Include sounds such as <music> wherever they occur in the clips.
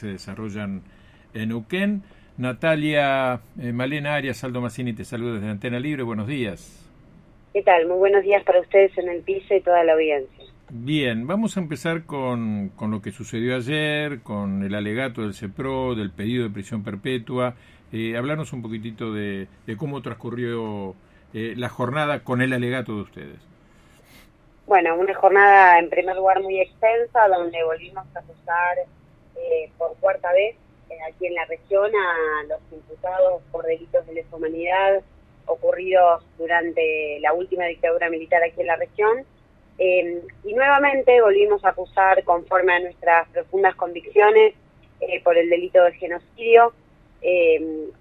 se desarrollan en Neuquén. Natalia eh, Malena Arias, Aldo Massini, te saluda desde Antena Libre. Buenos días. ¿Qué tal? Muy buenos días para ustedes en el piso y toda la audiencia. Bien, vamos a empezar con, con lo que sucedió ayer, con el alegato del CEPRO, del pedido de prisión perpetua. Eh, hablarnos un poquitito de, de cómo transcurrió eh, la jornada con el alegato de ustedes. Bueno, una jornada en primer lugar muy extensa, donde volvimos a acusar eh, por cuarta vez eh, aquí en la región a los imputados por delitos de lesa humanidad ocurridos durante la última dictadura militar aquí en la región. Eh, y nuevamente volvimos a acusar, conforme a nuestras profundas convicciones, eh, por el delito de genocidio,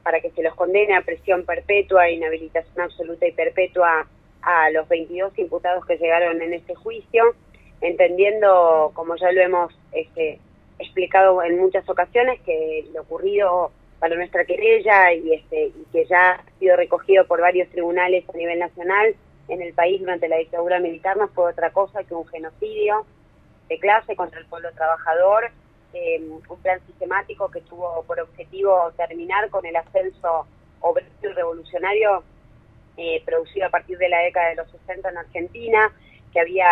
para que se los condene a prisión perpetua, inhabilitación absoluta y perpetua a los 22 imputados que llegaron en este juicio, entendiendo, como ya lo hemos este, explicado en muchas ocasiones, que lo ocurrido para nuestra querella y, este, y que ya ha sido recogido por varios tribunales a nivel nacional en el país durante la dictadura militar no fue otra cosa que un genocidio de clase contra el pueblo trabajador, eh, un plan sistemático que tuvo por objetivo terminar con el ascenso obrero y revolucionario eh, producido a partir de la década de los 60 en Argentina, que había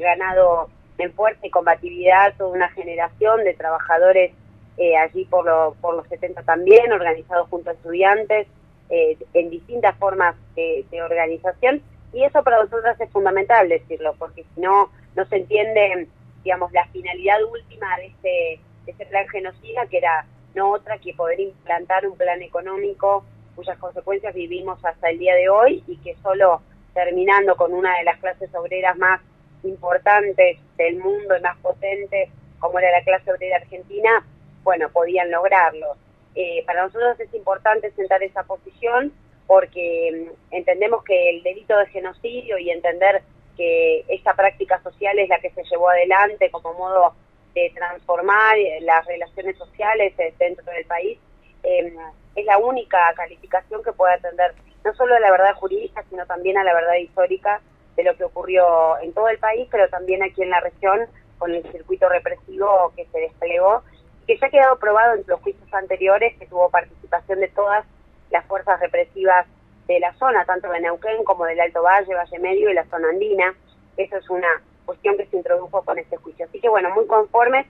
ganado en fuerza y combatividad toda una generación de trabajadores eh, allí por, lo, por los 70 también, organizados junto a estudiantes, eh, en distintas formas de, organización. Y eso para nosotros es fundamental decirlo, porque si no, no se entiende, digamos, la finalidad última de este, de este plan genocida, que era no otra que poder implantar un plan económico cuyas consecuencias vivimos hasta el día de hoy y que solo terminando con una de las clases obreras más importantes del mundo y más potentes, como era la clase obrera argentina, bueno, podían lograrlo. Eh, para nosotros es importante sentar esa posición porque mm, entendemos que el delito de genocidio y entender que esta práctica social es la que se llevó adelante como modo de transformar las relaciones sociales eh, dentro del país, eh, es la única calificación que puede atender no solo a la verdad jurídica, sino también a la verdad histórica de lo que ocurrió en todo el país, pero también aquí en la región con el circuito represivo que se desplegó que ya ha quedado probado en los juicios anteriores que tuvo participación de todas las fuerzas represivas de la zona, tanto de Neuquén como del Alto Valle, Valle Medio y la zona andina. Eso es una cuestión que se introdujo con este juicio. Así que bueno, muy conformes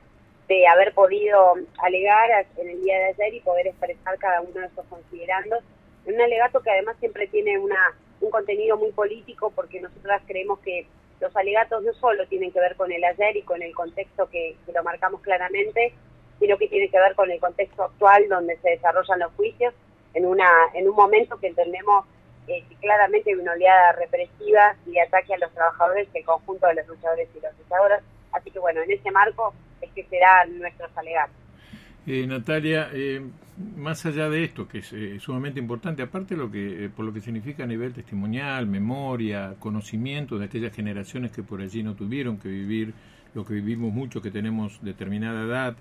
de haber podido alegar en el día de ayer y poder expresar cada uno de esos considerandos un alegato que además siempre tiene una un contenido muy político porque nosotras creemos que los alegatos no solo tienen que ver con el ayer y con el contexto que, lo marcamos claramente, sino que tiene que ver con el contexto actual donde se desarrollan los juicios en una en un momento que entendemos eh, claramente hay una oleada represiva y de ataque a los trabajadores que el conjunto de los luchadores y las luchadoras. Así que bueno, en ese marco es que serán nuestros alegatos. Eh, Natalia, eh, más allá de esto, que es eh, sumamente importante, aparte lo que, por lo que significa a nivel testimonial, memoria, conocimiento de aquellas generaciones que por allí no tuvieron que vivir lo que vivimos mucho, que tenemos determinada edad,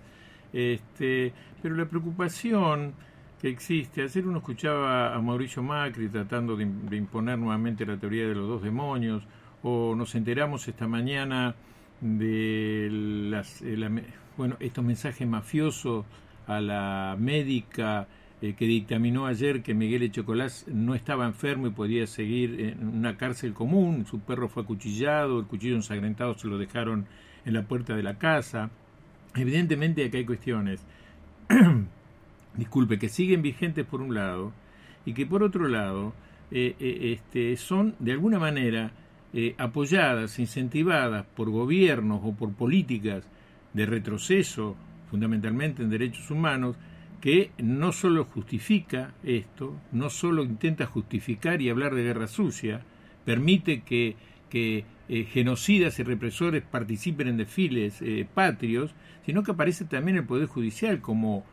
este, pero la preocupación que existe, ayer uno escuchaba a Mauricio Macri tratando de imponer nuevamente la teoría de los dos demonios, o nos enteramos esta mañana de las, la, bueno, estos mensajes mafiosos a la médica eh, que dictaminó ayer que Miguel Echecolás no estaba enfermo y podía seguir en una cárcel común, su perro fue acuchillado, el cuchillo ensangrentado se lo dejaron en la puerta de la casa. Evidentemente aquí hay cuestiones, <clears throat> disculpe, que siguen vigentes por un lado y que por otro lado eh, eh, este, son de alguna manera eh, apoyadas, incentivadas por gobiernos o por políticas de retroceso, fundamentalmente en derechos humanos, que no solo justifica esto, no solo intenta justificar y hablar de guerra sucia, permite que, que eh, genocidas y represores participen en desfiles eh, patrios, sino que aparece también el Poder Judicial como,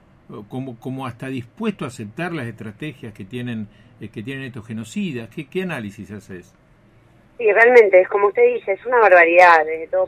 como, como hasta dispuesto a aceptar las estrategias que tienen, eh, que tienen estos genocidas. ¿Qué, qué análisis haces? Sí, realmente, es como usted dice, es una barbaridad desde todo